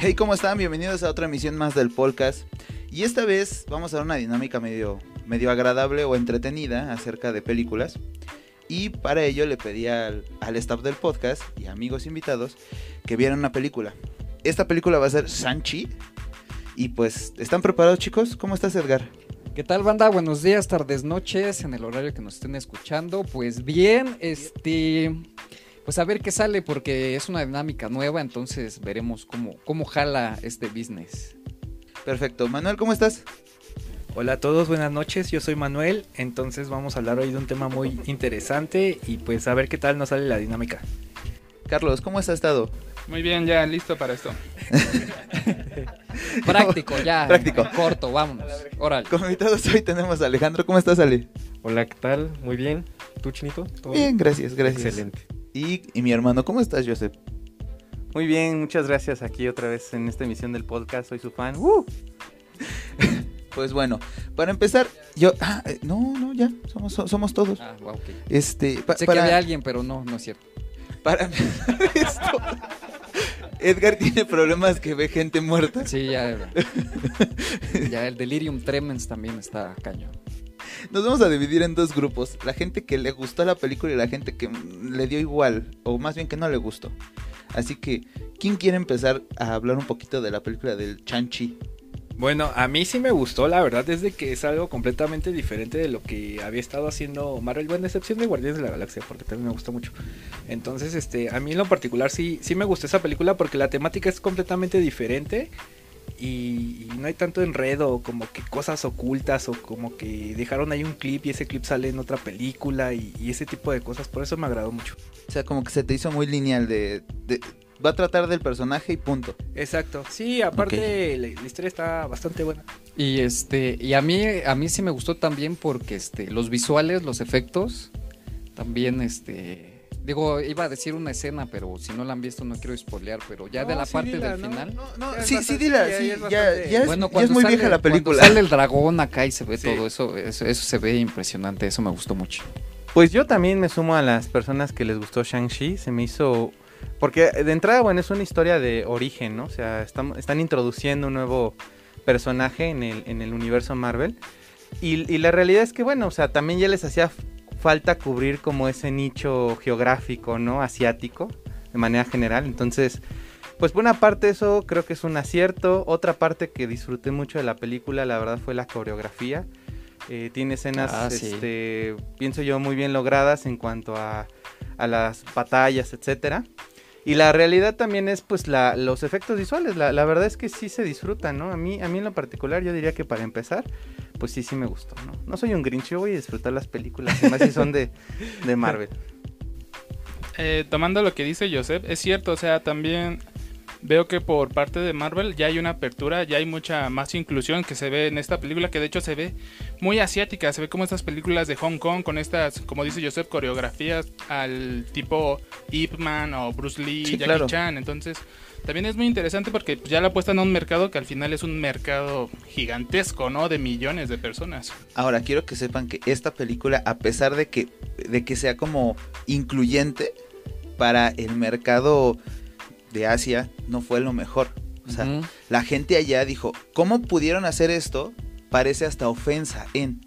Hey, ¿cómo están? Bienvenidos a otra emisión más del podcast. Y esta vez vamos a dar una dinámica medio, medio agradable o entretenida acerca de películas. Y para ello le pedí al, al staff del podcast y amigos invitados que vieran una película. Esta película va a ser Sanchi. Y pues, ¿están preparados chicos? ¿Cómo estás Edgar? ¿Qué tal, banda? Buenos días, tardes, noches, en el horario que nos estén escuchando. Pues bien, este. Pues a ver qué sale, porque es una dinámica nueva, entonces veremos cómo, cómo jala este business. Perfecto. Manuel, ¿cómo estás? Hola a todos, buenas noches, yo soy Manuel, entonces vamos a hablar hoy de un tema muy interesante y pues a ver qué tal nos sale la dinámica. Carlos, ¿cómo has estado? Muy bien, ya listo para esto. Práctico, ya. Práctico. Corto, vámonos. Órale. Como invitados hoy tenemos a Alejandro. ¿Cómo estás, Ale? Hola, ¿qué tal? Muy bien. ¿Tú, Chinito? ¿Todo Bien, gracias, gracias. Excelente. Y, y mi hermano, ¿cómo estás, Joseph? Muy bien, muchas gracias aquí otra vez en esta emisión del podcast. Soy su fan. ¡Uh! Pues bueno, para empezar, yo. Ah, eh, no, no, ya, somos, so- somos todos. Ah, wow, ok. Este, pa- Sé que para, había alguien, pero no, no es cierto. para empezar esto, Edgar tiene problemas que ve gente muerta. Sí, ya. ya el delirium tremens también está cañón. Nos vamos a dividir en dos grupos: la gente que le gustó la película y la gente que le dio igual, o más bien que no le gustó. Así que, ¿quién quiere empezar a hablar un poquito de la película del Chanchi? Bueno, a mí sí me gustó, la verdad, desde que es algo completamente diferente de lo que había estado haciendo Marvel, bueno, excepción de Guardianes de la Galaxia, porque también me gusta mucho. Entonces, este, a mí en lo particular sí, sí me gustó esa película porque la temática es completamente diferente y, y no hay tanto enredo, como que cosas ocultas o como que dejaron ahí un clip y ese clip sale en otra película y, y ese tipo de cosas, por eso me agradó mucho. O sea, como que se te hizo muy lineal de. de- va a tratar del personaje y punto. Exacto, sí, aparte la, la historia está bastante buena. Y este, y a mí, a mí sí me gustó también porque este, los visuales, los efectos, también este. Digo, iba a decir una escena, pero si no la han visto no quiero spoilear, pero ya de la sí, parte dila, del ¿no? final. No, sí, sí, dila, ya- sí, ya es ya, bueno, ya cuando es muy sale, vieja la película. Cuando sale el dragón acá y se ve Sí. todo eso, eso, eso se ve impresionante, eso me gustó mucho. Pues yo también me sumo a las personas que les gustó Shang-Chi. Se me hizo. Porque de entrada, bueno, es una historia de origen, ¿no? O sea, están, están introduciendo un nuevo personaje en el, en el universo Marvel. Y, y la realidad es que, bueno, o sea, también ya les hacía falta cubrir como ese nicho geográfico, ¿no? Asiático, de manera general. Entonces, pues por una parte eso creo que es un acierto. Otra parte que disfruté mucho de la película, la verdad, fue la coreografía. Eh, tiene escenas, Ah, sí. este, pienso yo, muy bien logradas en cuanto a, a las batallas, etcétera. Y la realidad también es pues la, los efectos visuales. La, la verdad es que sí se disfrutan, ¿no? A mí, a mí en lo particular yo diría que para empezar, pues sí, sí me gustó, ¿no? No soy un grinch, yo voy a disfrutar las películas, y más si son de, de Marvel. Eh, tomando lo que dice Joseph, es cierto, o sea, también veo que por parte de Marvel ya hay una apertura, ya hay mucha más inclusión que se ve en esta película, que de hecho se ve muy asiática, se ve como estas películas de Hong Kong con estas, como dice Joseph, coreografías al tipo Ip Man o Bruce Lee, Sí, Jackie claro. Chan, entonces también es muy interesante porque pues, ya la apuestan a un mercado que al final es un mercado gigantesco, ¿no? De millones de personas. Ahora, quiero que sepan que esta película, a pesar de que, de que sea como incluyente para el mercado de Asia, no fue lo mejor. O sea, la gente allá dijo, ¿cómo pudieron hacer esto? Parece hasta ofensa en...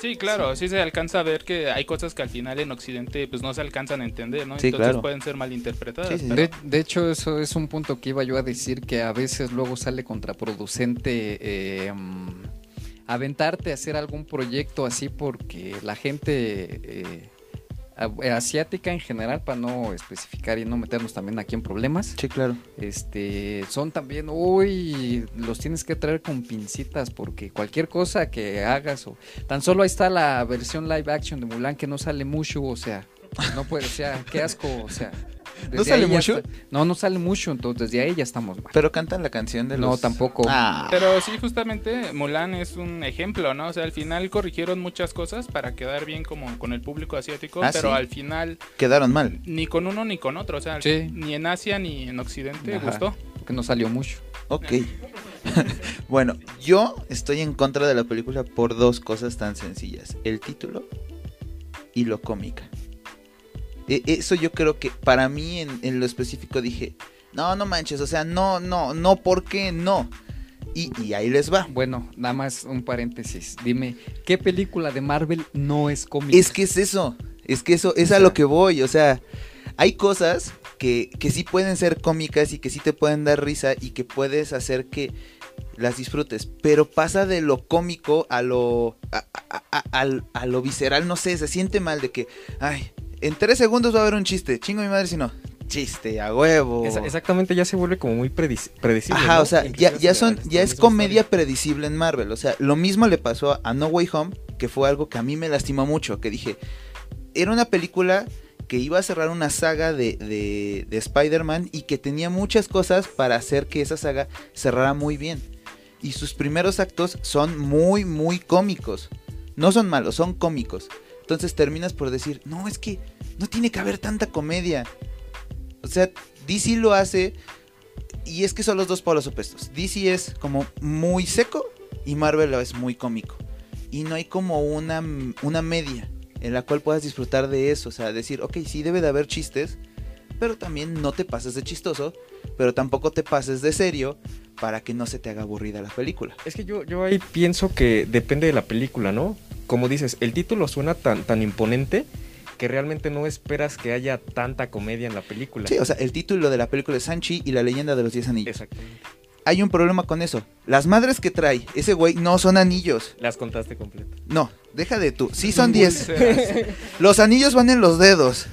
Sí, claro, sí. se alcanza a ver que hay cosas que al final en Occidente pues no se alcanzan a entender, ¿no? Sí, Entonces claro. pueden ser malinterpretadas. Sí, sí, pero- De, de hecho, eso es un punto que iba yo a decir que a veces luego sale contraproducente eh, aventarte a hacer algún proyecto así porque la gente eh, asiática en general, para no especificar y no meternos también aquí en problemas, Sí, claro. este son también, uy, los tienes que traer con pincitas porque cualquier cosa que hagas o tan solo ahí está la versión live action de Mulan que no sale mucho, o sea, no puede, o sea, qué asco, o sea. ¿No sale mucho? está- no, no sale mucho, entonces desde ahí ya estamos mal. Pero cantan la canción de No, los... tampoco. Ah, Pero sí, justamente Mulan es un ejemplo, ¿no? O sea, al final corrigieron muchas cosas para quedar bien como con el público asiático, Ah, pero ¿sí? al final quedaron mal. ni con uno ni con otro, o sea, Sí. ni en Asia ni en Occidente Ajá. gustó. Porque no salió mucho. Ok. bueno, yo estoy en contra de la película por dos cosas tan sencillas. El título y lo cómica. E- Eso yo creo que para mí en, en lo específico dije, No, no manches, o sea, no, no, no, ¿por qué no? Y, y ahí les va. Bueno, nada más un paréntesis. Dime, ¿qué película de Marvel no es cómica? Es que es eso, es que eso es a lo que voy, o sea, hay cosas que, que sí pueden ser cómicas y que sí te pueden dar risa y que puedes hacer que las disfrutes, pero pasa de lo cómico a lo a, a- a lo visceral, no sé, se siente mal de que, ay, en tres segundos va a haber un chiste, chingo mi madre si no, chiste, a huevo. Esa- exactamente, ya se vuelve como muy predis- predecible. Ajá, ¿no? o sea, Incluso ya, ya son, hasta ya la es misma comedia historia. predecible en Marvel. O sea, lo mismo le pasó a No Way Home, que fue algo que a mí me lastimó mucho. Que dije, era una película que iba a cerrar una saga de, de, de Spider-Man y que tenía muchas cosas para hacer que esa saga cerrara muy bien. Y sus primeros actos son muy, muy cómicos. No son malos, son cómicos. Entonces terminas por decir, no, es que no tiene que haber tanta comedia. O sea, DC lo hace y es que son los dos polos opuestos. DC es como muy seco y Marvel lo es muy cómico. Y no hay como una, una media en la cual puedas disfrutar de eso. O sea, decir, ok, sí debe de haber chistes, pero también no te pases de chistoso, pero tampoco te pases de serio para que no se te haga aburrida la película. Es que yo, yo ahí pienso que depende de la película, ¿no? Como dices, el título suena tan, tan imponente que realmente no esperas que haya tanta comedia en la película. Sí, o sea, el título de la película es Sanchi y la leyenda de los 10 anillos. Exactamente. Hay un problema con eso. Las madres que trae ese güey no son anillos. Las contaste completas. No, deja de tú. Sí son 10. Los anillos van en los dedos.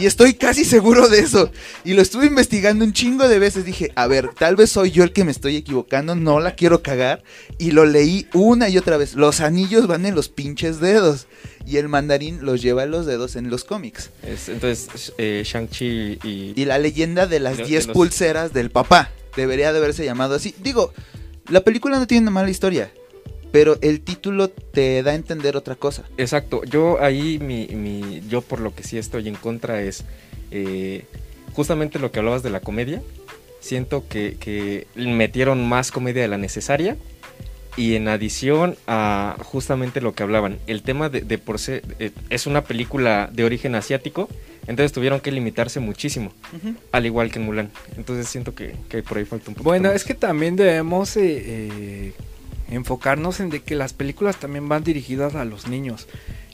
Y estoy casi seguro de eso. Y lo estuve investigando un chingo de veces. Dije, a ver, tal vez soy yo el que me estoy equivocando. No la quiero cagar. Y lo leí una y otra vez. Los anillos van en los pinches dedos. Y el mandarín los lleva en los dedos en los cómics. Es- entonces, eh, Shang-Chi y... Y la leyenda de las De- de 10 los- pulseras del papá. Debería de haberse llamado así. Digo, la película no tiene una mala historia. Pero el título te da a entender otra cosa. Exacto, yo ahí, mi, mi- yo por lo que sí estoy en contra es eh, justamente lo que hablabas de la comedia. Siento que, que metieron más comedia de la necesaria y en adición a justamente lo que hablaban, el tema de, de por ser, eh, es una película de origen asiático, entonces tuvieron que limitarse muchísimo, al igual que en Mulan. Entonces siento que, que por ahí falta un poco. Bueno, es que también debemos eh, eh, enfocarnos en de que las películas también van dirigidas a los niños.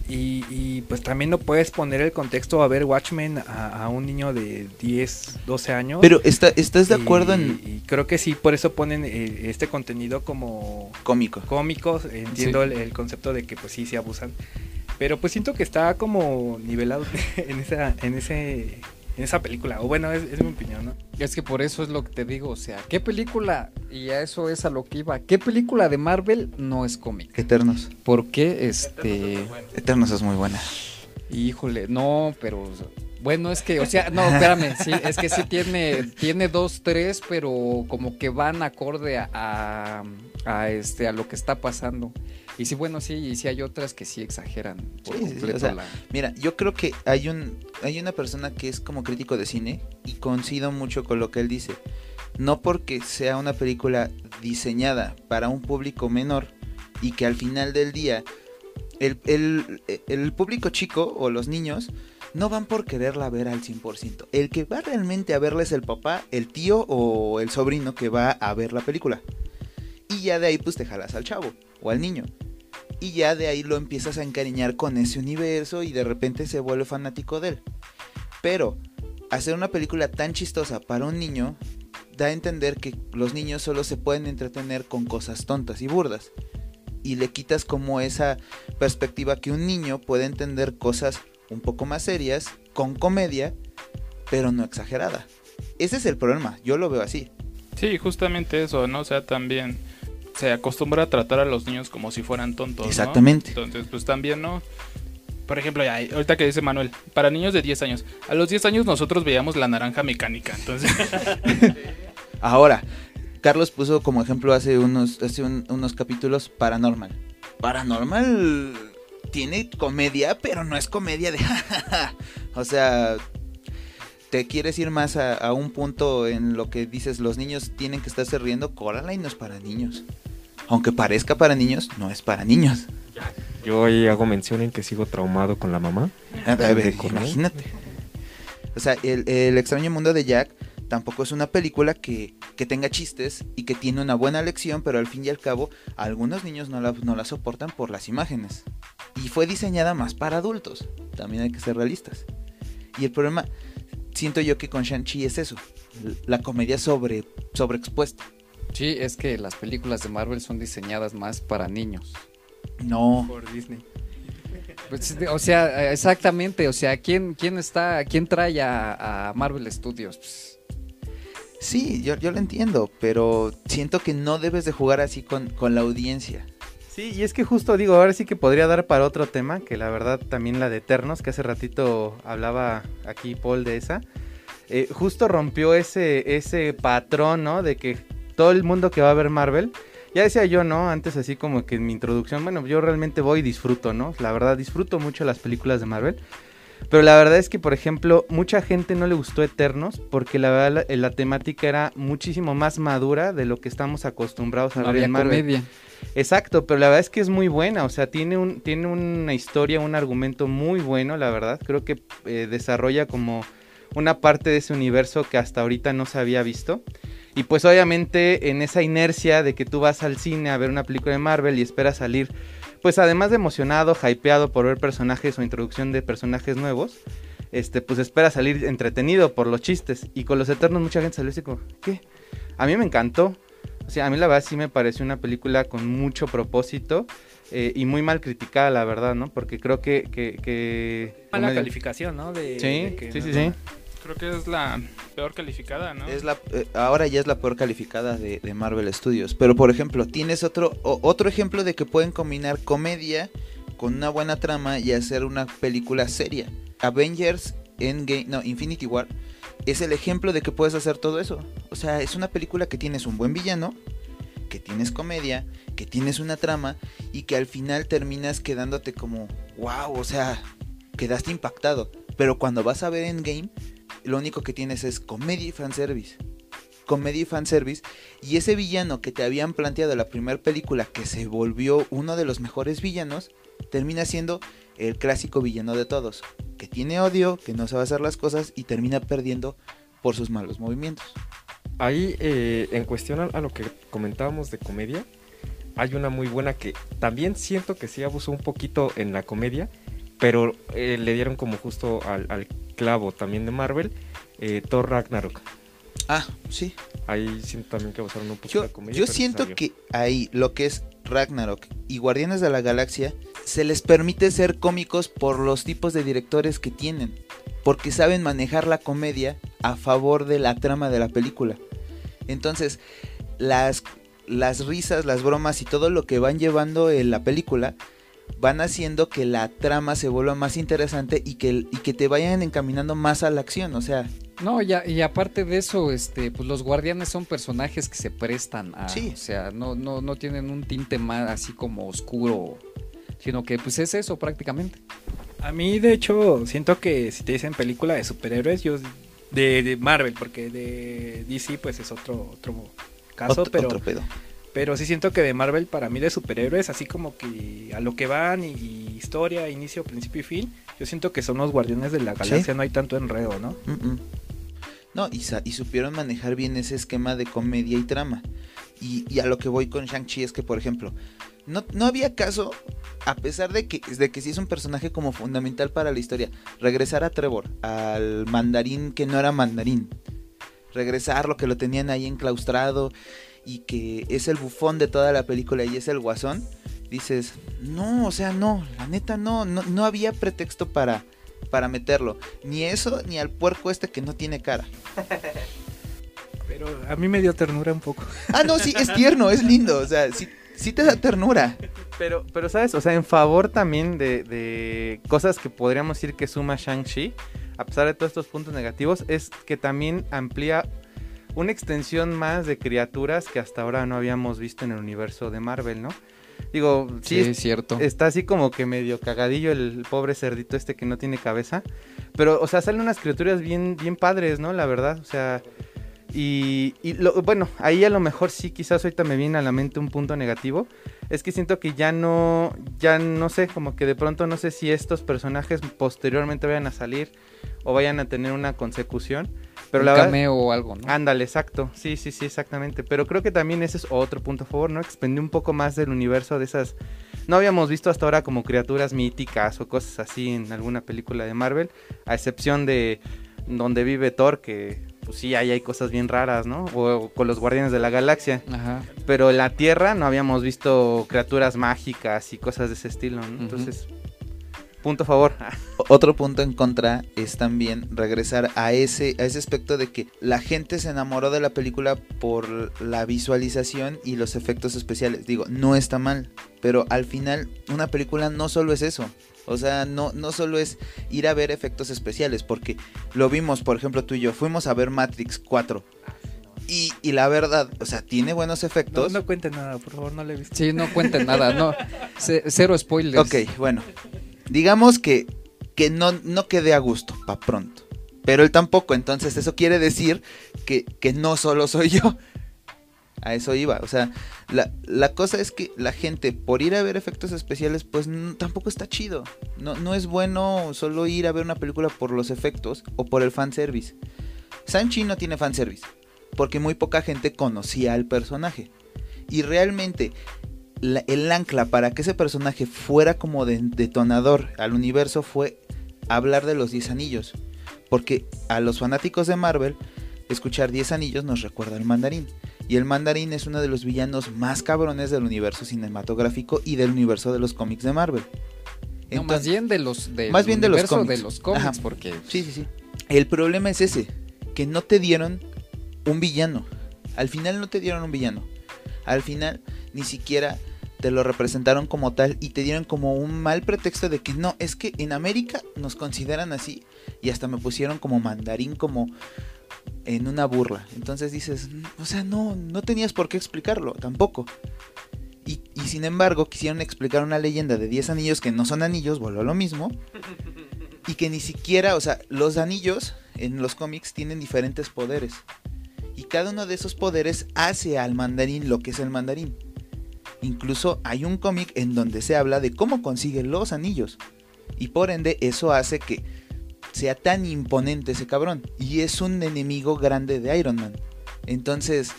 Y, y, pues también no puedes poner el contexto a ver Watchmen a, a un niño de 10, 12 años. Pero está, ¿estás de acuerdo Y- en Y creo que sí, por eso ponen eh, este contenido como cómico? cómicos. Entiendo Sí. el, el concepto de que pues sí se abusan. Pero pues siento que está como nivelado en esa, en ese, en esa película. O bueno, es, es mi opinión, ¿no? Es que por eso es lo que te digo, o sea, ¿qué película, y a eso es a lo que iba, qué película de Marvel no es cómica? Eternos. Porque, este, Eternos es muy buena. híjole, no, pero, bueno, es que, o sea, no, espérame, sí, es que sí tiene, tiene dos, tres, pero como que van acorde a, a, a, este, a lo que está pasando. Y sí, bueno, sí, y sí hay otras que sí exageran por Sí, sí, sí, completo o sea, la- Mira, yo creo que hay un hay una persona que es como crítico de cine y coincido mucho con lo que él dice. No porque sea una película diseñada para un público menor y que al final del día el, el- el público chico o los niños no van por quererla ver al 100%. El que va realmente a verla es el papá, el tío o el sobrino que va a ver la película. Y ya de ahí pues te jalas al chavo o al niño. Y ya de ahí lo empiezas a encariñar con ese universo y de repente se vuelve fanático de él. Pero hacer una película tan chistosa para un niño da a entender que los niños solo se pueden entretener con cosas tontas y burdas. Y le quitas como esa perspectiva que un niño puede entender cosas un poco más serias, con comedia, pero no exagerada. Ese es el problema, yo lo veo así. Sí, justamente eso, ¿no? O sea, también se acostumbra a tratar a los niños como si fueran tontos, ¿no? Exactamente. Entonces, pues también, ¿no? Por ejemplo, ya, ahorita que dice Manuel, para niños de 10 años. A los 10 años nosotros veíamos la naranja mecánica, entonces... Ahora, Carlos puso como ejemplo hace unos, hace un- unos capítulos Paranormal. Paranormal tiene comedia, pero no es comedia de... o sea, te quieres ir más a, a un punto en lo que dices, los niños tienen que estarse riendo, Coraline no es para niños. Aunque parezca para niños, no es para niños. Yo ahí hago mención en que sigo traumado con la mamá. A ver, imagínate. O sea, el, el extraño mundo de Jack tampoco es una película que, que tenga chistes y que tiene una buena lección, pero al fin y al cabo algunos niños no la, no la soportan por las imágenes. Y fue diseñada más para adultos, también hay que ser realistas. Y el problema, siento yo que con Shang-Chi es eso, la comedia sobre, sobreexpuesta. Sí, es que las películas de Marvel son diseñadas más para niños. No, Por Disney. Pues, o sea, exactamente, o sea, ¿quién, quién está, quién trae a, a Marvel Studios? Pues, sí, yo, yo lo entiendo, pero siento que no debes de jugar así con, con la audiencia. Sí, y es que justo digo, ahora sí que podría dar para otro tema, que la verdad también la de Eternos, que hace ratito hablaba aquí Paul de esa, eh, justo rompió ese, ese patrón, ¿no? De que todo el mundo que va a ver Marvel, ya decía yo, ¿no? Antes así como que en mi introducción, bueno, yo realmente voy y disfruto, ¿no? La verdad, disfruto mucho las películas de Marvel. Pero la verdad es que, por ejemplo, mucha gente no le gustó Eternos porque la verdad la, la temática era muchísimo más madura de lo que estamos acostumbrados a no ver en Marvel. comedia. Exacto, pero la verdad es que es muy buena, o sea, tiene, un, tiene una historia, un argumento muy bueno, la verdad. Creo que eh, desarrolla como una parte de ese universo que hasta ahorita no se había visto. Y pues obviamente en esa inercia de que tú vas al cine a ver una película de Marvel y esperas salir, pues además de emocionado, hypeado por ver personajes o introducción de personajes nuevos, este, pues esperas salir entretenido por los chistes. Y con los Eternos mucha gente salió así como, ¿qué? A mí me encantó. O sea, a mí la verdad sí me pareció una película con mucho propósito eh, y muy mal criticada, la verdad, ¿no? Porque creo que... que, que Mala calificación, ¿no? De, Sí, de que sí, sí, no- sí. Creo que es la peor calificada, ¿no? Es la, eh, ahora ya es la peor calificada de, de Marvel Studios. Pero por ejemplo, tienes otro, o- otro ejemplo de que pueden combinar comedia con una buena trama y hacer una película seria. Avengers Endgame, no, Infinity War es el ejemplo de que puedes hacer todo eso. O sea, es una película que tienes un buen villano, que tienes comedia, que tienes una trama y que al final terminas quedándote como, wow, o sea, quedaste impactado. Pero cuando vas a ver Endgame, lo único que tienes es comedia y fanservice. Comedia y fanservice. Y ese villano que te habían planteado en la primera película, que se volvió uno de los mejores villanos, termina siendo el clásico villano de todos. Que tiene odio, que no sabe hacer las cosas y termina perdiendo por sus malos movimientos. Ahí, eh, en cuestión a, lo que comentábamos de comedia, hay una muy buena que también siento que sí abusó un poquito en la comedia, pero eh, le dieron como justo al, al clavo también de Marvel, eh, Thor Ragnarok. Ah, sí. Ahí siento también que abusaron un poquito Yo, de la comedia. yo siento que ahí lo que es Ragnarok y Guardianes de la Galaxia se les permite ser cómicos por los tipos de directores que tienen, porque saben manejar la comedia a favor de la trama de la película. Entonces, las, las risas, las bromas y todo lo que van llevando en la película van haciendo que la trama se vuelva más interesante y que, y que te vayan encaminando más a la acción. O sea, No, y, a- y aparte de eso, este, pues los guardianes son personajes que se prestan a, Sí. o sea, no, no, no tienen un tinte más así como oscuro, sino que pues es eso prácticamente. A mí, de hecho, siento que si te dicen película de superhéroes, yo de, de Marvel, porque de DC pues es otro otro caso, pero otro pedo. pero sí siento que de Marvel para mí de superhéroes, así como que a lo que van y, y historia, inicio, principio y fin, yo siento que son los guardianes de la galaxia, no hay tanto enredo, ¿no? Mm, mm. No, y, supieron manejar bien ese esquema de comedia y trama. Y, y a lo que voy con Shang-Chi es que, por ejemplo, no, no había caso, a pesar de que, de que sí es un personaje como fundamental para la historia, regresar a Trevor, al mandarín que no era mandarín. Regresar lo que lo tenían ahí enclaustrado y que es el bufón de toda la película y es el guasón. Dices, no, o sea, no, la neta no, no, no había pretexto para, para meterlo. Ni eso, ni al puerco este que no tiene cara. Pero a mí me dio ternura un poco. Ah, no, sí, es tierno, es lindo. O sea, sí, sí te da ternura. Pero, pero, ¿sabes? O sea, en favor también de, de cosas que podríamos decir que suma Shang-Chi, a pesar de todos estos puntos negativos, es que también amplía una extensión más de criaturas que hasta ahora no habíamos visto en el universo de Marvel, ¿no? Digo, sí, Sí, es- es cierto. está así como que medio cagadillo el pobre cerdito este que no tiene cabeza. Pero, o sea, salen unas criaturas bien, bien padres, ¿no? La verdad, o sea... Y, y lo, bueno, ahí a lo mejor sí, quizás ahorita me viene a la mente un punto negativo. Es que siento que ya no, ya no sé, como que de pronto no sé si estos personajes posteriormente vayan a salir o vayan a tener una consecución. Pero un la verdad, cameo o algo, ¿no? Ándale, exacto. Sí, sí, sí, exactamente. Pero creo que también ese es otro punto a favor, ¿no? Expandió un poco más del universo de esas. No habíamos visto hasta ahora como criaturas míticas o cosas así en alguna película de Marvel, a excepción de donde vive Thor, que pues sí, ahí hay cosas bien raras, ¿no? O, o con los Guardianes de la Galaxia. Ajá. Pero en la Tierra no habíamos visto criaturas mágicas y cosas de ese estilo, ¿no? Entonces, punto a favor. Otro punto en contra es también regresar a ese, a ese aspecto de que la gente se enamoró de la película por la visualización y los efectos especiales. Digo, no está mal, pero al final una película no solo es eso. O sea, no, no solo es ir a ver efectos especiales, porque lo vimos, por ejemplo, tú y yo, fuimos a ver Matrix 4. Y, y la verdad, o sea, tiene buenos No, efectos. no cuente nada, por favor, no le he visto. Sí, no cuenten nada, no. Ce- cero spoilers. Ok, bueno. Digamos que, que no, no quedé a gusto, pa' pronto. Pero él tampoco, entonces eso quiere decir que, que no solo soy yo. A eso iba. O sea, la, la cosa es que la gente, por ir a ver efectos especiales, pues tampoco está chido. No, no es bueno solo ir a ver una película por los efectos o por el fanservice. Sanchi no tiene fanservice. Porque muy poca gente conocía al personaje. Y realmente el ancla para que ese personaje fuera como de- detonador al universo fue hablar de los 10 anillos. Porque a los fanáticos de Marvel, escuchar 10 anillos nos recuerda al mandarín. Y el mandarín es uno de los villanos más cabrones del universo cinematográfico y del universo de los cómics de Marvel. No, más bien de los, del Más bien de los cómics. de los cómics, Ajá. porque Sí, sí, sí. El problema es ese, que no te dieron un villano. Al final no te dieron un villano. Al final ni siquiera te lo representaron como tal y te dieron como un mal pretexto de que no, es que en América nos consideran así y hasta me pusieron como mandarín como en una burla. Entonces dices, "Mm, o sea, no, no tenías por qué explicarlo, tampoco. Y, y sin embargo quisieron explicar una leyenda de 10 anillos que no son anillos, a lo mismo. Y que ni siquiera, o sea, los anillos en los cómics tienen diferentes poderes. Y cada uno de esos poderes hace al mandarín lo que es el mandarín. Incluso hay un cómic en donde se habla de cómo consigue los anillos. Y por ende eso hace que sea tan imponente ese cabrón. Y es un enemigo grande de Iron Man. Entonces,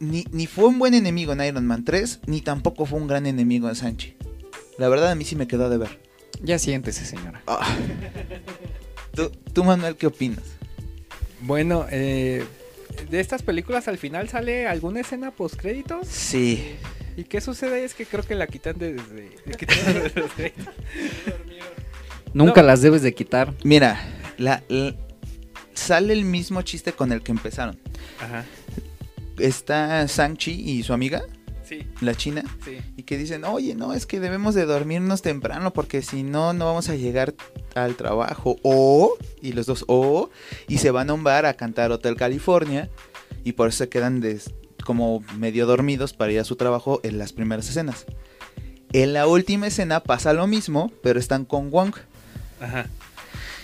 ni, ni fue un buen enemigo en Iron Man 3, ni tampoco fue un gran enemigo en Sanchi. La verdad a mí sí me quedó de ver. ya siéntese, señora. Ah. ¿Tú, tú, Manuel, qué opinas? Bueno, eh, de estas películas al final sale alguna escena post créditos. Sí. ¿Y qué sucede? Es que creo que la quitan desde. desde. Nunca No. las debes de quitar. Mira, la, la- sale el mismo chiste con el que empezaron. Ajá. Está Sang-Chi y su amiga, Sí, la china, sí. y que dicen, oye, no, es que debemos de dormirnos temprano porque si no, no vamos a llegar al trabajo. O, y los dos, o, y se van a un bar a cantar Hotel California, y por eso se quedan des- como medio dormidos para ir a su trabajo en las primeras escenas. En la última escena pasa lo mismo, pero están con Wong. Ajá.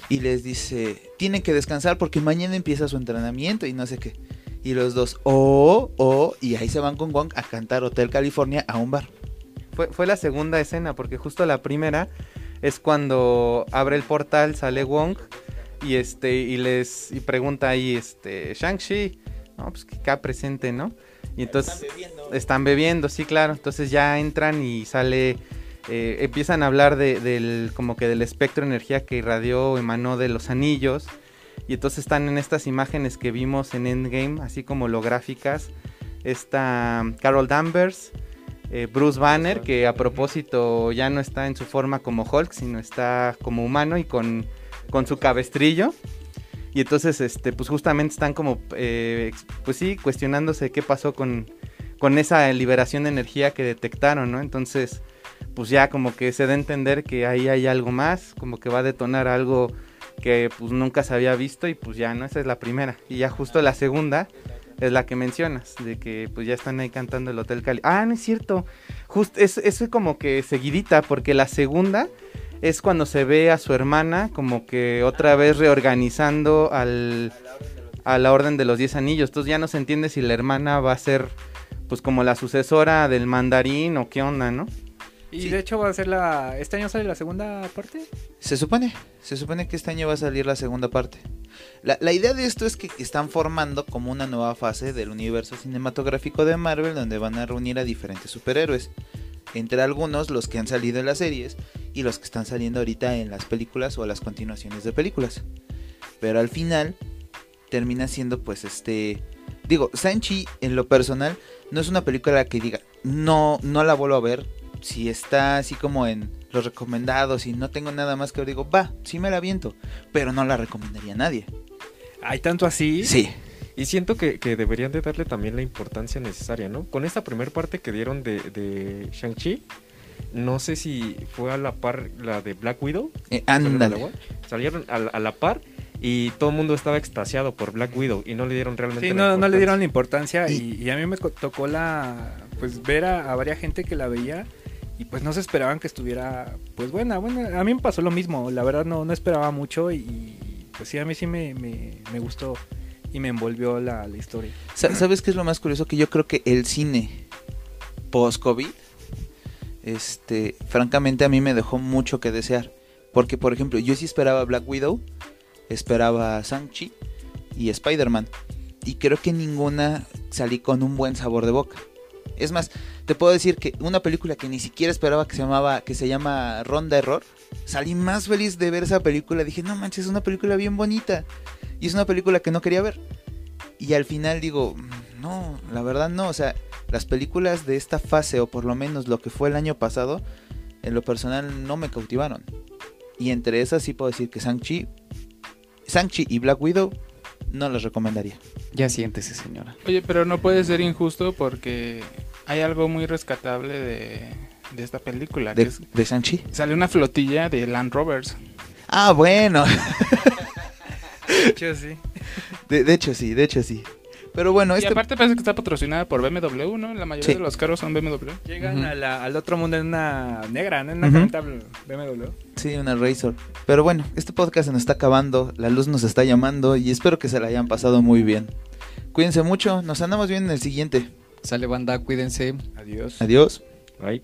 y les dice, tienen que descansar porque mañana empieza su entrenamiento y no sé qué. Y los dos, oh, oh, y ahí se van con Wong a cantar Hotel California a un bar. Fue, fue la segunda escena, porque justo la primera es cuando abre el portal, sale Wong y este y les y pregunta ahí este Shang-Chi, no, pues que acá presente, ¿no? Y entonces están bebiendo, sí, claro. Entonces ya entran y sale eh, empiezan a hablar de, del como que del espectro de energía que irradió o emanó de los anillos. Y entonces están en estas imágenes que vimos en Endgame, así como holográficas. Está Carol Danvers, eh, Bruce Banner, que a propósito ya no está en su forma como Hulk, sino está como humano y con, con su cabestrillo. Y entonces, este, pues justamente están como, eh, pues sí, cuestionándose qué pasó con, con esa liberación de energía que detectaron, ¿no? Entonces, pues ya como que se da a entender que ahí hay algo más, como que va a detonar algo que pues nunca se había visto y pues ya, ¿no? Esa es la primera. Y ya justo la segunda es la que mencionas, de que pues ya están ahí cantando el Hotel Cali. Ah, no es cierto. Justo es, eso es como que seguidita, porque la segunda es cuando se ve a su hermana como que otra vez reorganizando al, a la orden de los 10 anillos. Entonces ya no se entiende si la hermana va a ser pues como la sucesora del mandarín o qué onda, ¿no? Y Sí. de hecho va a ser la... ¿Este año sale la segunda parte? Se supone, se supone que este año va a salir la segunda parte. La, la idea de esto es que están formando como una nueva fase del universo cinematográfico de Marvel donde van a reunir a diferentes superhéroes. Entre algunos los que han salido en las series y los que están saliendo ahorita en las películas o las continuaciones de películas. Pero al final termina siendo pues este... Digo, Sanchi en lo personal no es una película que diga, no, no la vuelvo a ver. Si está así como en los recomendados y no tengo nada más que ver, digo, va, sí me la aviento. Pero no la recomendaría a nadie. ¿Hay tanto así? Sí. Y siento que, que deberían de darle también la importancia necesaria, ¿no? Con esta primera parte que dieron de, de Shang-Chi, no sé si fue a la par la de Black Widow. Eh, ¿Salieron a la ándale. par? Salieron a, la- a la par y todo el mundo estaba extasiado por Black Widow y no le dieron realmente Sí, la no, no le dieron la importancia. y, y a mí me tocó la... Pues ver a, a varias gente que la veía y pues no se esperaban que estuviera pues buena. Bueno, a mí me pasó lo mismo, la verdad no, no esperaba mucho y, pues sí, a mí sí me, me, gustó y me envolvió la, la historia. Sa- ¿Sabes qué es lo más curioso? Que yo creo que el cine post-COVID, este, francamente a mí me dejó mucho que desear. Porque, por ejemplo, yo sí esperaba Black Widow, esperaba Shang-Chi y Spider-Man. Y creo que ninguna salí con un buen sabor de boca. Es más, te puedo decir que una película que ni siquiera esperaba que se llamaba, que se llama Ronda Error, salí más feliz de ver esa película. Dije, no manches, es una película bien bonita. Y es una película que no quería ver. Y al final digo, "Mm, no, la verdad no. O sea, las películas de esta fase, o por lo menos lo que fue el año pasado, en lo personal no me cautivaron. Y entre esas sí puedo decir que Shang-Chi, Shang-Chi y Black Widow no las recomendaría. Ya siéntese, señora. Oye, pero no puede ser injusto porque hay algo muy rescatable de, de esta película. ¿De, que es- de Shang-Chi? sale una flotilla de Land Rovers. Ah, bueno. De hecho, sí. De, de hecho sí, de hecho sí. Pero bueno, Y este... aparte parece que está patrocinada por BMW, ¿no? La mayoría Sí. de los carros son BMW. Llegan a la- al otro mundo en una negra, ¿no? En una camioneta BMW. Sí, una Razor. Pero bueno, este podcast se nos está acabando, la luz nos está llamando y espero que se la hayan pasado muy bien. Cuídense mucho, nos andamos viendo en el siguiente. Sale banda, cuídense. Adiós. Adiós. Ay.